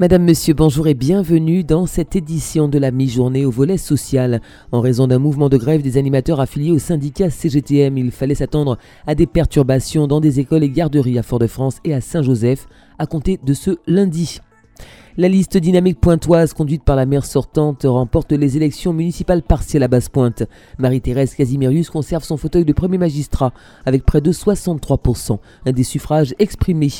Madame, Monsieur, bonjour et bienvenue dans cette édition de la mi-journée au volet social. En raison d'un mouvement de grève des animateurs affiliés au syndicat CGTM, il fallait s'attendre à des perturbations dans des écoles et garderies à Fort-de-France et à Saint-Joseph à compter de ce lundi. La liste dynamique pointoise conduite par la maire sortante remporte les élections municipales partielles à Basse-Pointe. Marie-Thérèse Casimirius conserve son fauteuil de premier magistrat avec près de 63% des suffrages exprimés.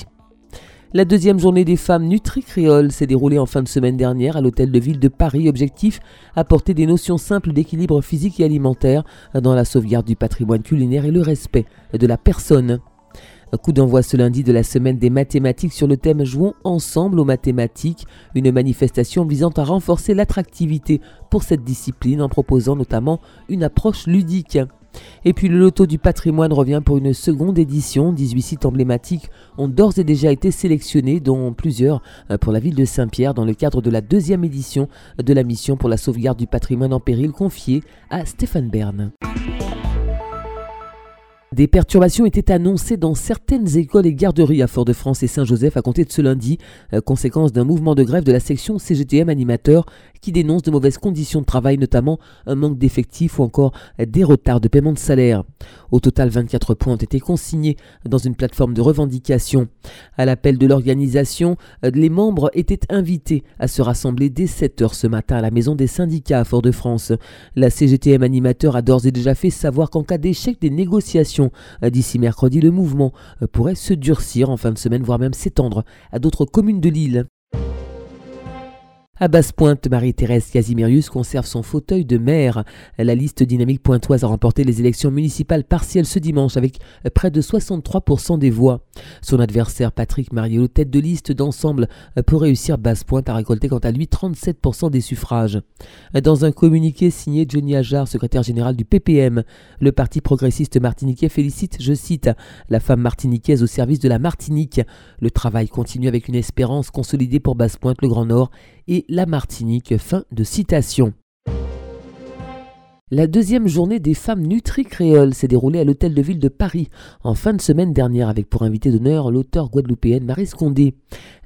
La deuxième journée des femmes nutri-créoles s'est déroulée en fin de semaine dernière à l'hôtel de ville de Paris. Objectif apporter des notions simples d'équilibre physique et alimentaire dans la sauvegarde du patrimoine culinaire et le respect de la personne. Coup d'envoi ce lundi de la semaine des mathématiques sur le thème Jouons ensemble aux mathématiques, une manifestation visant à renforcer l'attractivité pour cette discipline en proposant notamment une approche ludique. Et puis le loto du patrimoine revient pour une seconde édition. 18 sites emblématiques ont d'ores et déjà été sélectionnés, dont plusieurs euh, pour la ville de Saint-Pierre dans le cadre de la deuxième édition de la mission pour la sauvegarde du patrimoine en péril confiée à Stéphane Bern. Des perturbations étaient annoncées dans certaines écoles et garderies à Fort-de-France et Saint-Joseph à compter de ce lundi, euh, conséquence d'un mouvement de grève de la section CGTM animateur qui dénonce de mauvaises conditions de travail, notamment un manque d'effectifs ou encore des retards de paiement de salaire. Au total, 24 points ont été consignés dans une plateforme de revendication. À l'appel de l'organisation, euh, les membres étaient invités à se rassembler dès 7 heures ce matin à la maison des syndicats à Fort-de-France. La CGTM animateur a d'ores et déjà fait savoir qu'en cas d'échec des négociations, D'ici mercredi, le mouvement euh, pourrait se durcir en fin de semaine, voire même s'étendre à d'autres communes de l'île. À Basse-Pointe, Marie-Thérèse Casimirius conserve son fauteuil de maire. La liste dynamique pointoise a remporté les élections municipales partielles ce dimanche avec près de 63% des voix. Son adversaire Patrick Mariello, tête de liste d'ensemble pour réussir Basse-Pointe, a récolté quant à lui 37% des suffrages. Dans un communiqué signé Johnny Ajar, secrétaire général du PPM, le parti progressiste martiniquais félicite, je cite, la femme martiniquaise au service de la Martinique. Le travail continue avec une espérance consolidée pour Basse-Pointe, le Grand Nord et la Martinique. Fin de citation. La deuxième journée des femmes nutri-créoles s'est déroulée à l'hôtel de ville de Paris en fin de semaine dernière avec pour invité d'honneur l'auteur guadeloupéenne Marie Scondé.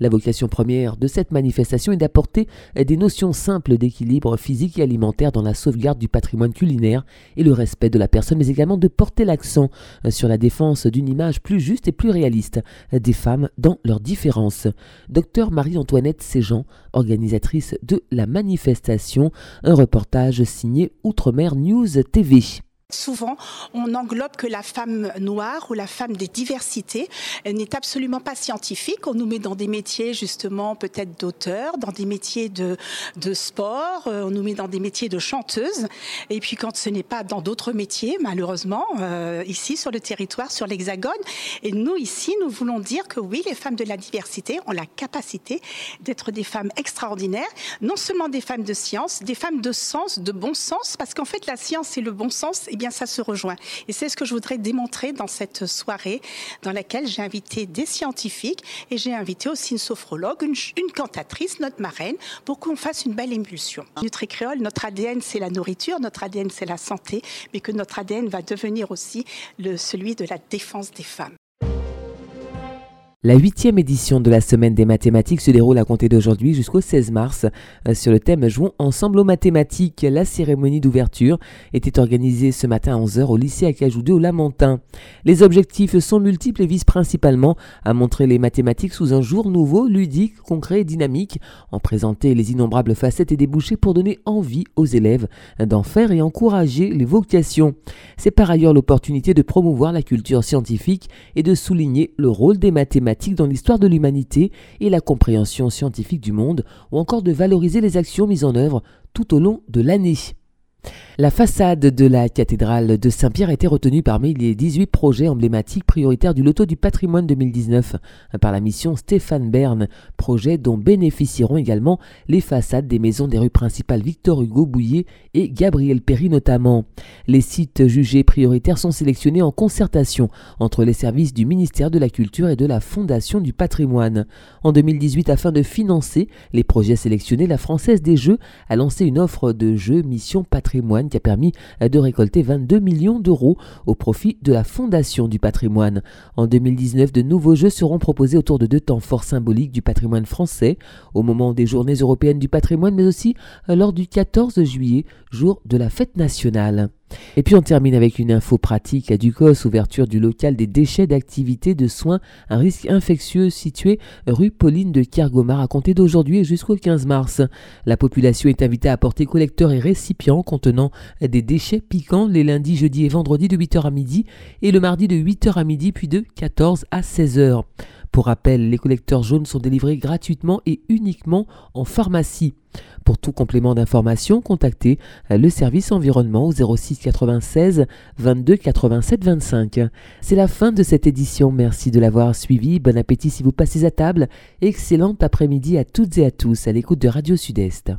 La vocation première de cette manifestation est d'apporter des notions simples d'équilibre physique et alimentaire dans la sauvegarde du patrimoine culinaire et le respect de la personne, mais également de porter l'accent sur la défense d'une image plus juste et plus réaliste des femmes dans leurs différences. Docteur Marie-Antoinette Séjean, organisatrice de la manifestation, un reportage signé Outre-mer News TV. Souvent, on englobe que la femme noire ou la femme des diversités n'est absolument pas scientifique. On nous met dans des métiers justement peut-être d'auteur, dans des métiers de, de sport, euh, on nous met dans des métiers de chanteuse. Et puis quand ce n'est pas dans d'autres métiers, malheureusement, euh, ici sur le territoire, sur l'Hexagone. Et nous ici, nous voulons dire que oui, les femmes de la diversité ont la capacité d'être des femmes extraordinaires, non seulement des femmes de science, des femmes de sens, de bon sens, parce qu'en fait la science et le bon sens, eh bien, ça se rejoint. Et c'est ce que je voudrais démontrer dans cette soirée dans laquelle j'ai invité des scientifiques et j'ai invité aussi une sophrologue, une, cantatrice, notre marraine, pour qu'on fasse une belle émulsion. Nutri-Créole, notre ADN, c'est la nourriture, notre ADN, c'est la santé, mais que notre ADN va devenir aussi celui de la défense des femmes. La huitième édition de la Semaine des mathématiques se déroule à compter d'aujourd'hui jusqu'au 16 mars. Euh, sur le thème Jouons ensemble aux mathématiques, la cérémonie d'ouverture était organisée ce matin à 11h au lycée Acajou 2 au Lamentin. Les objectifs sont multiples et visent principalement à montrer les mathématiques sous un jour nouveau, ludique, concret et dynamique, en présenter les innombrables facettes et débouchés pour donner envie aux élèves d'en faire et encourager les vocations. C'est par ailleurs l'opportunité de promouvoir la culture scientifique et de souligner le rôle des mathématiques dans l'histoire de l'humanité et la compréhension scientifique du monde, ou encore de valoriser les actions mises en œuvre tout au long de l'année. La façade de la cathédrale de Saint-Pierre a été retenue parmi les 18 projets emblématiques prioritaires du Loto du patrimoine 2019 par la mission Stéphane Bern, projet dont bénéficieront également les façades des maisons des rues principales Victor Hugo Bouillet et Gabriel Péry notamment. Les sites jugés prioritaires sont sélectionnés en concertation entre les services du ministère de la Culture et de la Fondation du patrimoine. En 2018, afin de financer les projets sélectionnés, la Française des Jeux a lancé une offre de jeux Mission Patrimoine qui a permis de récolter 22 millions d'euros au profit de la Fondation du patrimoine. En 2019, de nouveaux jeux seront proposés autour de deux temps forts symboliques du patrimoine français, au moment des Journées européennes du patrimoine, mais aussi lors du 14 juillet, jour de la fête nationale. Et puis on termine avec une info pratique à Ducos, ouverture du local des déchets d'activité de soins à risque infectieux situé rue Pauline de Kergomar à compter d'aujourd'hui jusqu'au 15 mars. La population est invitée à apporter collecteurs et récipients contenant des déchets piquants les lundis, jeudis et vendredis de 8h à midi et le mardi de 8h à midi puis de 14 à 16h. Pour rappel, les collecteurs jaunes sont délivrés gratuitement et uniquement en pharmacie. Pour tout complément d'information, contactez le service environnement au 06 96 22 87 25. C'est la fin de cette édition. Merci de l'avoir suivi. Bon appétit si vous passez à table. Excellent après-midi à toutes et à tous à l'écoute de Radio Sud-Est.